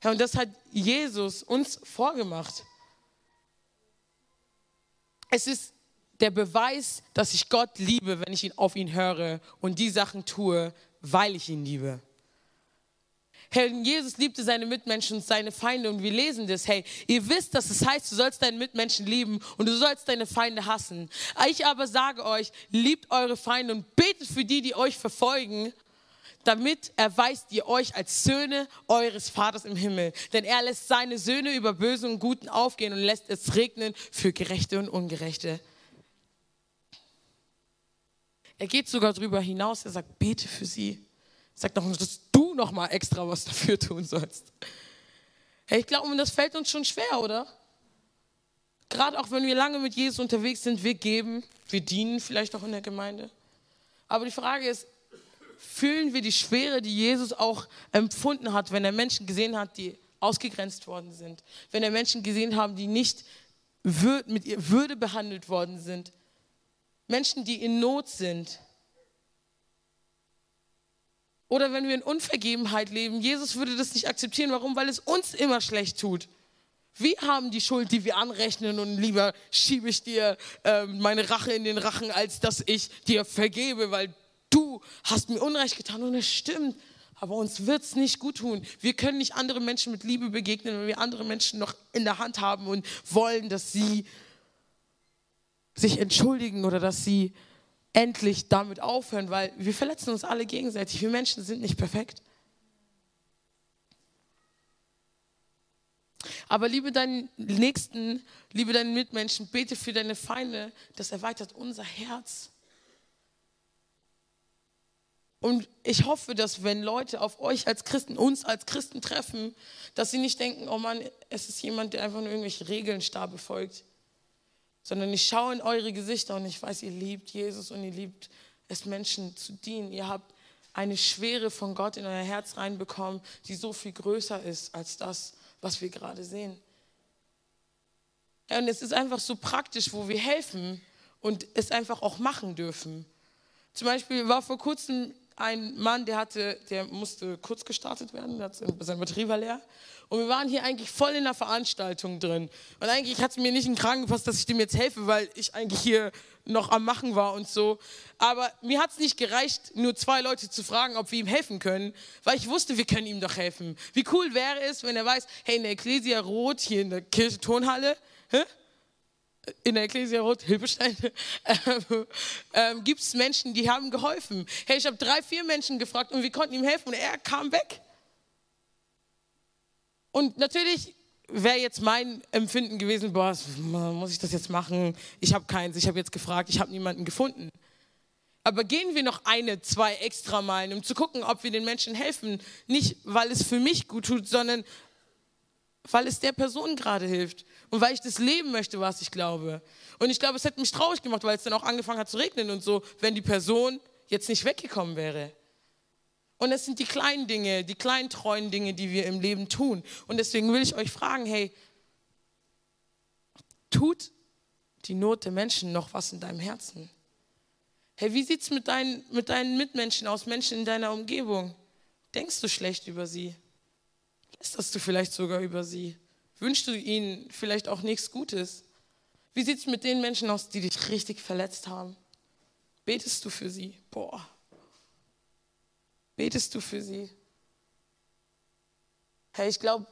Ja, und das hat Jesus uns vorgemacht. Es ist der Beweis, dass ich Gott liebe, wenn ich ihn auf ihn höre und die Sachen tue, weil ich ihn liebe. Herr, Jesus liebte seine Mitmenschen und seine Feinde und wir lesen das. Hey, ihr wisst, dass es heißt, du sollst deine Mitmenschen lieben und du sollst deine Feinde hassen. Ich aber sage euch, liebt eure Feinde und betet für die, die euch verfolgen, damit erweist ihr euch als Söhne eures Vaters im Himmel. Denn er lässt seine Söhne über Böse und Guten aufgehen und lässt es regnen für Gerechte und Ungerechte. Er geht sogar darüber hinaus, er sagt, bete für sie. Er sagt noch, dass du noch mal extra was dafür tun sollst. Hey, ich glaube, das fällt uns schon schwer, oder? Gerade auch wenn wir lange mit Jesus unterwegs sind, wir geben, wir dienen vielleicht auch in der Gemeinde. Aber die Frage ist, fühlen wir die Schwere, die Jesus auch empfunden hat, wenn er Menschen gesehen hat, die ausgegrenzt worden sind, wenn er Menschen gesehen hat, die nicht mit ihr Würde behandelt worden sind, Menschen, die in Not sind. Oder wenn wir in Unvergebenheit leben, Jesus würde das nicht akzeptieren. Warum? Weil es uns immer schlecht tut. Wir haben die Schuld, die wir anrechnen und lieber schiebe ich dir äh, meine Rache in den Rachen, als dass ich dir vergebe, weil du hast mir Unrecht getan und es stimmt. Aber uns wird es nicht gut tun. Wir können nicht andere Menschen mit Liebe begegnen, wenn wir andere Menschen noch in der Hand haben und wollen, dass sie sich entschuldigen oder dass sie endlich damit aufhören, weil wir verletzen uns alle gegenseitig. Wir Menschen sind nicht perfekt. Aber liebe deinen Nächsten, liebe deinen Mitmenschen, bete für deine Feinde. Das erweitert unser Herz. Und ich hoffe, dass wenn Leute auf euch als Christen, uns als Christen treffen, dass sie nicht denken, oh Mann, es ist jemand, der einfach nur irgendwelche Regeln starr befolgt, sondern ich schaue in eure Gesichter und ich weiß, ihr liebt Jesus und ihr liebt es, Menschen zu dienen. Ihr habt eine Schwere von Gott in euer Herz reinbekommen, die so viel größer ist als das, was wir gerade sehen. Und es ist einfach so praktisch, wo wir helfen und es einfach auch machen dürfen. Zum Beispiel war vor kurzem ein Mann, der hatte, der musste kurz gestartet werden, seine Batterie war leer. Und wir waren hier eigentlich voll in der Veranstaltung drin. Und eigentlich hat es mir nicht in den Kragen gepasst, dass ich dem jetzt helfe, weil ich eigentlich hier noch am Machen war und so. Aber mir hat es nicht gereicht, nur zwei Leute zu fragen, ob wir ihm helfen können, weil ich wusste, wir können ihm doch helfen. Wie cool wäre es, wenn er weiß, hey, in der Ecclesia Rot, hier in der Kirche Turnhalle, hä? In der Ecclesia Rot, Hilbestein, <laughs> ähm, ähm, gibt es Menschen, die haben geholfen. Hey, ich habe drei, vier Menschen gefragt und wir konnten ihm helfen und er kam weg. Und natürlich wäre jetzt mein Empfinden gewesen, boah, muss ich das jetzt machen? Ich habe keins, ich habe jetzt gefragt, ich habe niemanden gefunden. Aber gehen wir noch eine, zwei extra Meilen, um zu gucken, ob wir den Menschen helfen. Nicht, weil es für mich gut tut, sondern weil es der Person gerade hilft und weil ich das leben möchte, was ich glaube. Und ich glaube, es hätte mich traurig gemacht, weil es dann auch angefangen hat zu regnen und so, wenn die Person jetzt nicht weggekommen wäre. Und es sind die kleinen Dinge, die kleinen treuen Dinge, die wir im Leben tun. Und deswegen will ich euch fragen, hey, tut die Not der Menschen noch was in deinem Herzen? Hey, wie sieht es mit, dein, mit deinen Mitmenschen aus, Menschen in deiner Umgebung? Denkst du schlecht über sie? Lästerst du vielleicht sogar über sie? Wünschst du ihnen vielleicht auch nichts Gutes? Wie sieht es mit den Menschen aus, die dich richtig verletzt haben? Betest du für sie? Boah. Betest du für sie? Hey, ich glaube,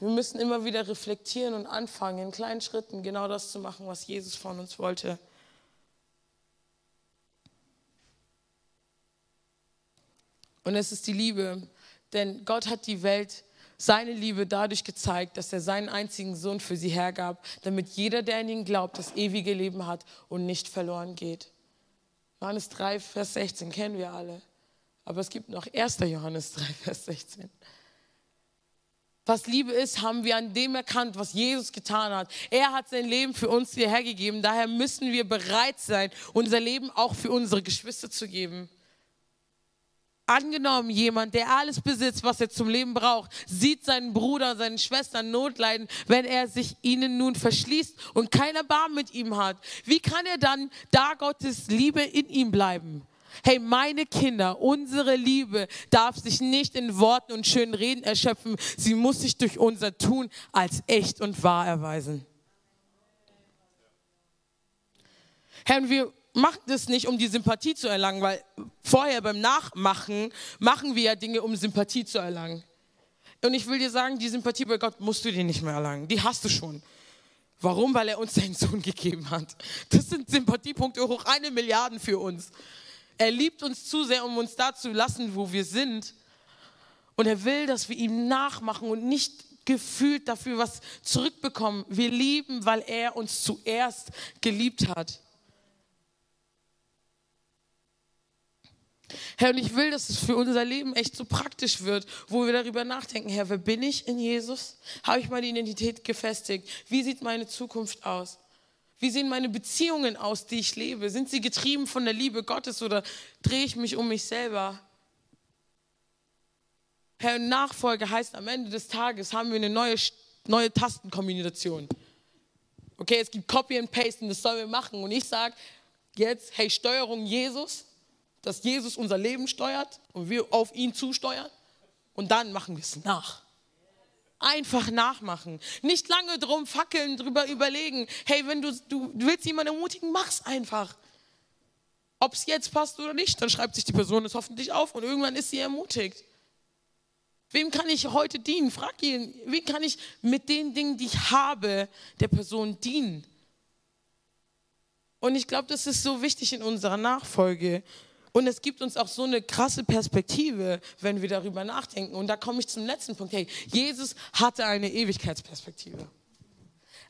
wir müssen immer wieder reflektieren und anfangen, in kleinen Schritten genau das zu machen, was Jesus von uns wollte. Und es ist die Liebe, denn Gott hat die Welt seine Liebe dadurch gezeigt, dass er seinen einzigen Sohn für sie hergab, damit jeder, der an ihn glaubt, das ewige Leben hat und nicht verloren geht. Johannes 3, Vers 16 kennen wir alle. Aber es gibt noch 1. Johannes 3, <laughs> Vers 16. Was Liebe ist, haben wir an dem erkannt, was Jesus getan hat. Er hat sein Leben für uns hierher gegeben. Daher müssen wir bereit sein, unser Leben auch für unsere Geschwister zu geben. Angenommen, jemand, der alles besitzt, was er zum Leben braucht, sieht seinen Bruder, seine Schwestern Notleiden, wenn er sich ihnen nun verschließt und keiner Barm mit ihm hat. Wie kann er dann, da Gottes Liebe in ihm bleiben? Hey, meine Kinder, unsere Liebe darf sich nicht in Worten und schönen Reden erschöpfen. Sie muss sich durch unser Tun als echt und wahr erweisen. Herr, wir machen das nicht, um die Sympathie zu erlangen, weil vorher beim Nachmachen machen wir ja Dinge, um Sympathie zu erlangen. Und ich will dir sagen, die Sympathie bei Gott musst du dir nicht mehr erlangen. Die hast du schon. Warum? Weil er uns seinen Sohn gegeben hat. Das sind Sympathiepunkte hoch eine Milliarde für uns. Er liebt uns zu sehr, um uns da zu lassen, wo wir sind. Und er will, dass wir ihm nachmachen und nicht gefühlt dafür was zurückbekommen. Wir lieben, weil er uns zuerst geliebt hat. Herr, und ich will, dass es für unser Leben echt so praktisch wird, wo wir darüber nachdenken, Herr, wer bin ich in Jesus? Habe ich meine Identität gefestigt? Wie sieht meine Zukunft aus? Wie sehen meine Beziehungen aus, die ich lebe? Sind sie getrieben von der Liebe Gottes oder drehe ich mich um mich selber? Herr, Nachfolge heißt am Ende des Tages haben wir eine neue, neue Tastenkombination. Okay, es gibt Copy and Paste und das sollen wir machen. Und ich sage jetzt, hey, Steuerung Jesus, dass Jesus unser Leben steuert und wir auf ihn zusteuern und dann machen wir es nach. Einfach nachmachen. Nicht lange drum fackeln, drüber überlegen. Hey, wenn du, du, willst jemanden ermutigen, mach's einfach. Ob es jetzt passt oder nicht, dann schreibt sich die Person es hoffentlich auf und irgendwann ist sie ermutigt. Wem kann ich heute dienen? Frag ihn, wem kann ich mit den Dingen, die ich habe, der Person dienen? Und ich glaube, das ist so wichtig in unserer Nachfolge. Und es gibt uns auch so eine krasse Perspektive, wenn wir darüber nachdenken. Und da komme ich zum letzten Punkt. Hey, Jesus hatte eine Ewigkeitsperspektive.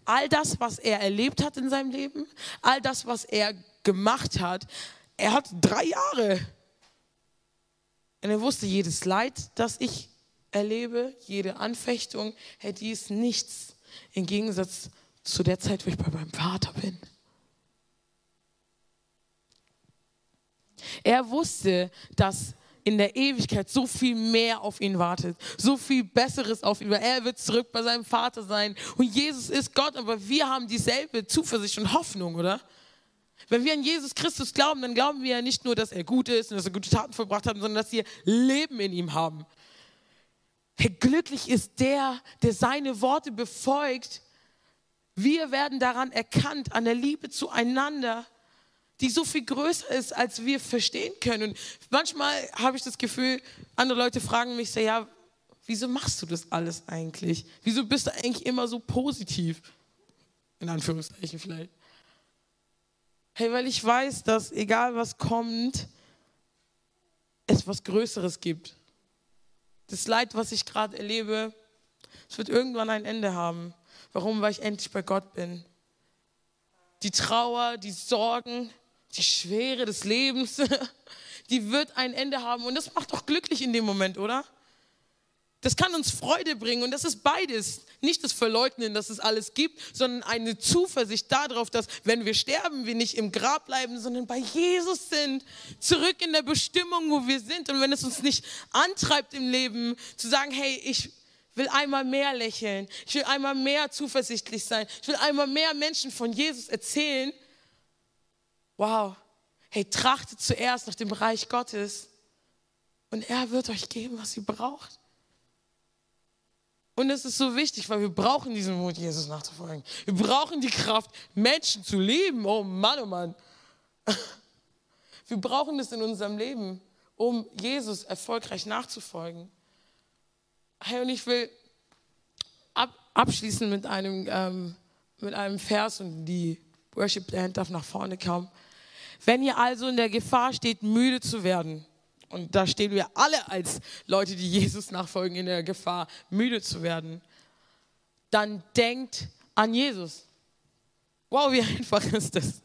All das, was er erlebt hat in seinem Leben, all das, was er gemacht hat, er hat drei Jahre. Und er wusste, jedes Leid, das ich erlebe, jede Anfechtung, hey, die ist nichts im Gegensatz zu der Zeit, wo ich bei meinem Vater bin. Er wusste, dass in der Ewigkeit so viel mehr auf ihn wartet, so viel Besseres auf ihn. Er wird zurück bei seinem Vater sein. Und Jesus ist Gott, aber wir haben dieselbe Zuversicht und Hoffnung, oder? Wenn wir an Jesus Christus glauben, dann glauben wir ja nicht nur, dass er gut ist und dass er gute Taten verbracht hat, sondern dass wir Leben in ihm haben. Hey, glücklich ist der, der seine Worte befolgt. Wir werden daran erkannt, an der Liebe zueinander, die so viel größer ist, als wir verstehen können. Und manchmal habe ich das Gefühl, andere Leute fragen mich so, ja, wieso machst du das alles eigentlich? Wieso bist du eigentlich immer so positiv? In Anführungszeichen vielleicht. Hey, weil ich weiß, dass egal was kommt, es was Größeres gibt. Das Leid, was ich gerade erlebe, es wird irgendwann ein Ende haben. Warum? Weil ich endlich bei Gott bin. Die Trauer, die Sorgen, die Schwere des Lebens, <laughs> die wird ein Ende haben. Und das macht doch glücklich in dem Moment, oder? Das kann uns Freude bringen und das ist beides. Nicht das Verleugnen, dass es alles gibt, sondern eine Zuversicht darauf, dass wenn wir sterben, wir nicht im Grab bleiben, sondern bei Jesus sind, zurück in der Bestimmung, wo wir sind. Und wenn es uns nicht antreibt im Leben, zu sagen, hey, ich will einmal mehr lächeln, ich will einmal mehr zuversichtlich sein, ich will einmal mehr Menschen von Jesus erzählen, wow, hey, trachtet zuerst nach dem Reich Gottes und er wird euch geben, was ihr braucht. Und es ist so wichtig, weil wir brauchen diesen Mut, Jesus nachzufolgen. Wir brauchen die Kraft, Menschen zu lieben. Oh Mann, oh Mann. <laughs> Wir brauchen das in unserem Leben, um Jesus erfolgreich nachzufolgen. Hey, und ich will ab, abschließen mit einem, ähm, mit einem Vers und die Worship Band darf nach vorne kommen. Wenn ihr also in der Gefahr steht, müde zu werden, und da stehen wir alle als Leute, die Jesus nachfolgen, in der Gefahr, müde zu werden, dann denkt an Jesus. Wow, wie <laughs> einfach ist das?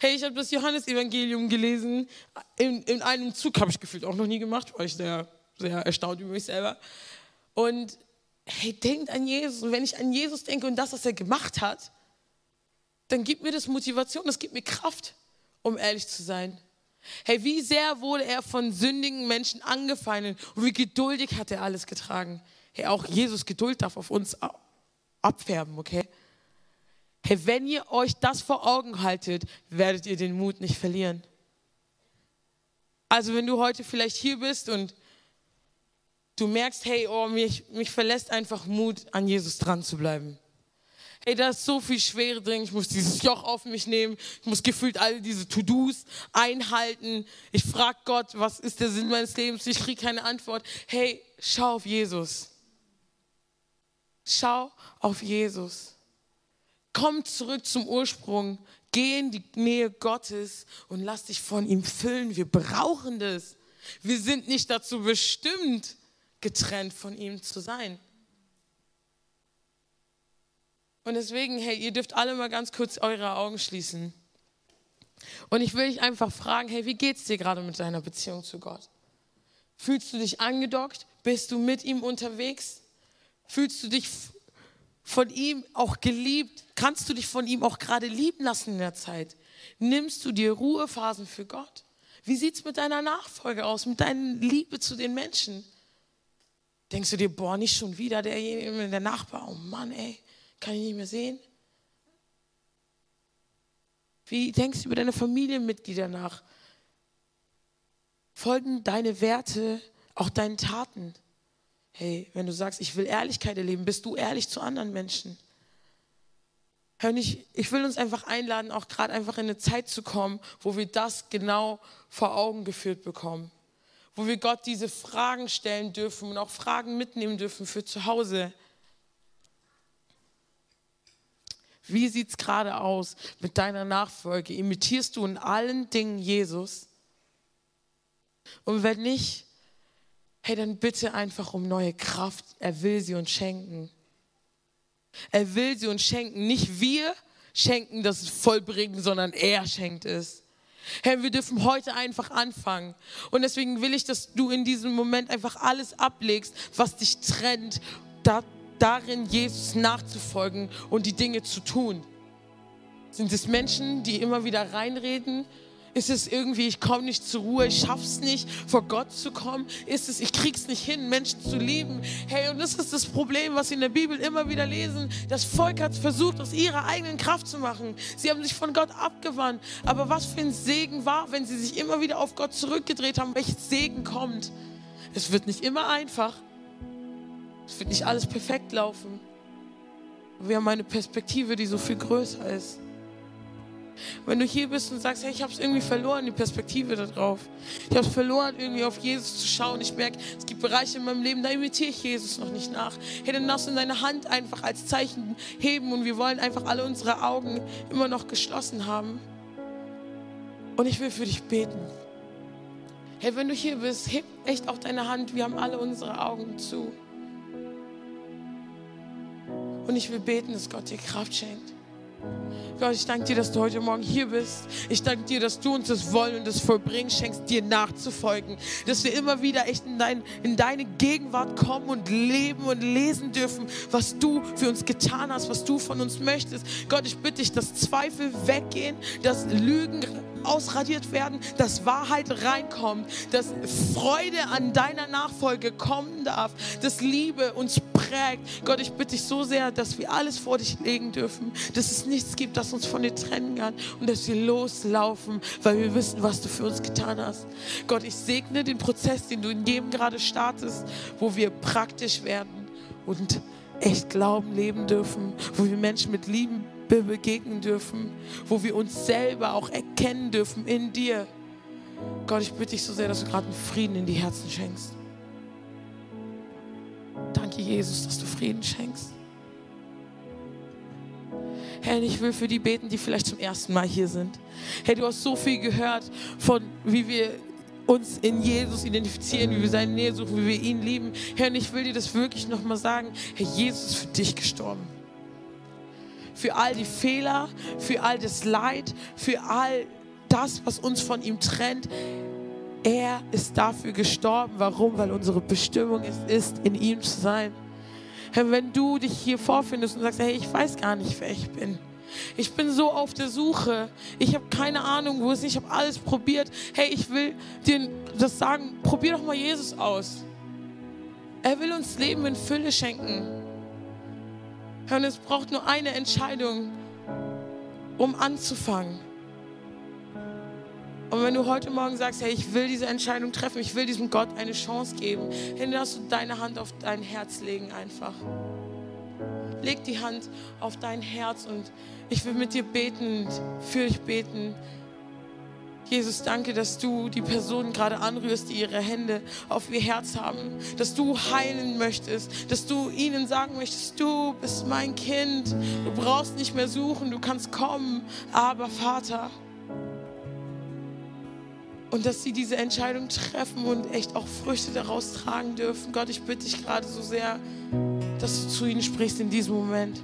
Hey, ich habe das Johannesevangelium gelesen. In, in einem Zug habe ich gefühlt auch noch nie gemacht, war ich sehr, sehr erstaunt über mich selber. Und hey, denkt an Jesus. Und wenn ich an Jesus denke und das, was er gemacht hat, dann gibt mir das Motivation, das gibt mir Kraft um ehrlich zu sein. Hey, wie sehr wurde er von sündigen Menschen angefeindet und wie geduldig hat er alles getragen. Hey, auch Jesus Geduld darf auf uns abfärben, okay? Hey, wenn ihr euch das vor Augen haltet, werdet ihr den Mut nicht verlieren. Also wenn du heute vielleicht hier bist und du merkst, hey, oh, mich, mich verlässt einfach Mut, an Jesus dran zu bleiben hey, da ist so viel Schwere drin, ich muss dieses Joch auf mich nehmen, ich muss gefühlt all diese To-Dos einhalten. Ich frage Gott, was ist der Sinn meines Lebens? Ich kriege keine Antwort. Hey, schau auf Jesus. Schau auf Jesus. Komm zurück zum Ursprung. Geh in die Nähe Gottes und lass dich von ihm füllen. Wir brauchen das. Wir sind nicht dazu bestimmt, getrennt von ihm zu sein. Und deswegen, hey, ihr dürft alle mal ganz kurz eure Augen schließen. Und ich will dich einfach fragen, hey, wie geht's dir gerade mit deiner Beziehung zu Gott? Fühlst du dich angedockt? Bist du mit ihm unterwegs? Fühlst du dich von ihm auch geliebt? Kannst du dich von ihm auch gerade lieben lassen in der Zeit? Nimmst du dir Ruhephasen für Gott? Wie sieht es mit deiner Nachfolge aus, mit deiner Liebe zu den Menschen? Denkst du dir, boah, nicht schon wieder derjenige, der Nachbar, oh Mann, ey. Kann ich nicht mehr sehen? Wie denkst du über deine Familienmitglieder nach? Folgen deine Werte auch deinen Taten? Hey, wenn du sagst, ich will Ehrlichkeit erleben, bist du ehrlich zu anderen Menschen? Hör nicht, ich will uns einfach einladen, auch gerade einfach in eine Zeit zu kommen, wo wir das genau vor Augen geführt bekommen. Wo wir Gott diese Fragen stellen dürfen und auch Fragen mitnehmen dürfen für zu Hause. Wie sieht es gerade aus mit deiner Nachfolge? Imitierst du in allen Dingen Jesus? Und wenn nicht, hey, dann bitte einfach um neue Kraft. Er will sie uns schenken. Er will sie uns schenken. Nicht wir schenken das Vollbringen, sondern er schenkt es. Herr, wir dürfen heute einfach anfangen. Und deswegen will ich, dass du in diesem Moment einfach alles ablegst, was dich trennt, da, darin Jesus nachzufolgen und die Dinge zu tun. Sind es Menschen, die immer wieder reinreden? Ist es irgendwie, ich komme nicht zur Ruhe, ich schaff's nicht, vor Gott zu kommen? Ist es, ich krieg's nicht hin, Menschen zu lieben? Hey, und das ist das Problem, was wir in der Bibel immer wieder lesen. Das Volk hat versucht, aus ihrer eigenen Kraft zu machen. Sie haben sich von Gott abgewandt. Aber was für ein Segen war, wenn sie sich immer wieder auf Gott zurückgedreht haben, welches Segen kommt. Es wird nicht immer einfach. Es wird nicht alles perfekt laufen. Wir haben eine Perspektive, die so viel größer ist. Wenn du hier bist und sagst, hey, ich habe es irgendwie verloren, die Perspektive darauf. Ich habe es verloren, irgendwie auf Jesus zu schauen. Ich merke, es gibt Bereiche in meinem Leben, da imitiere ich Jesus noch nicht nach. Hey, dann darfst du deine Hand einfach als Zeichen heben und wir wollen einfach alle unsere Augen immer noch geschlossen haben. Und ich will für dich beten. Hey, wenn du hier bist, heb echt auch deine Hand. Wir haben alle unsere Augen zu. Und ich will beten, dass Gott dir Kraft schenkt. Gott, ich danke dir, dass du heute Morgen hier bist. Ich danke dir, dass du uns das Wollen und das Vollbringen schenkst, dir nachzufolgen. Dass wir immer wieder echt in, dein, in deine Gegenwart kommen und leben und lesen dürfen, was du für uns getan hast, was du von uns möchtest. Gott, ich bitte dich, dass Zweifel weggehen, dass Lügen ausradiert werden, dass Wahrheit reinkommt, dass Freude an deiner Nachfolge kommen darf, dass Liebe uns prägt. Gott, ich bitte dich so sehr, dass wir alles vor dich legen dürfen, dass es nichts gibt, das uns von dir trennen kann und dass wir loslaufen, weil wir wissen, was du für uns getan hast. Gott, ich segne den Prozess, den du in jedem gerade startest, wo wir praktisch werden und echt Glauben leben dürfen, wo wir Menschen mit Lieben begegnen dürfen, wo wir uns selber auch erkennen dürfen in dir. Gott, ich bitte dich so sehr, dass du gerade einen Frieden in die Herzen schenkst. Danke, Jesus, dass du Frieden schenkst. Herr, ich will für die beten, die vielleicht zum ersten Mal hier sind. Herr, du hast so viel gehört von, wie wir uns in Jesus identifizieren, wie wir seine Nähe suchen, wie wir ihn lieben. Herr, und ich will dir das wirklich nochmal sagen. Herr, Jesus ist für dich gestorben für all die Fehler, für all das Leid, für all das, was uns von ihm trennt. Er ist dafür gestorben. Warum? Weil unsere Bestimmung es ist, in ihm zu sein. Herr, wenn du dich hier vorfindest und sagst, hey, ich weiß gar nicht, wer ich bin. Ich bin so auf der Suche. Ich habe keine Ahnung, wo es ist. Ich habe alles probiert. Hey, ich will dir das sagen. Probier doch mal Jesus aus. Er will uns Leben in Fülle schenken. Und es braucht nur eine Entscheidung, um anzufangen. Und wenn du heute Morgen sagst, hey, ich will diese Entscheidung treffen, ich will diesem Gott eine Chance geben, dann darfst du deine Hand auf dein Herz legen einfach. Leg die Hand auf dein Herz und ich will mit dir beten, für dich beten. Jesus, danke, dass du die Personen gerade anrührst, die ihre Hände auf ihr Herz haben, dass du heilen möchtest, dass du ihnen sagen möchtest, du bist mein Kind, du brauchst nicht mehr suchen, du kannst kommen, aber Vater. Und dass sie diese Entscheidung treffen und echt auch Früchte daraus tragen dürfen. Gott, ich bitte dich gerade so sehr, dass du zu ihnen sprichst in diesem Moment.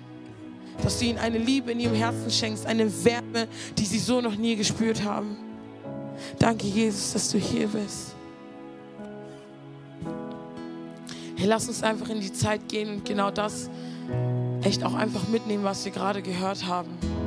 Dass du ihnen eine Liebe in ihrem Herzen schenkst, eine Wärme, die sie so noch nie gespürt haben. Danke, Jesus, dass du hier bist. Hey, lass uns einfach in die Zeit gehen und genau das echt auch einfach mitnehmen, was wir gerade gehört haben.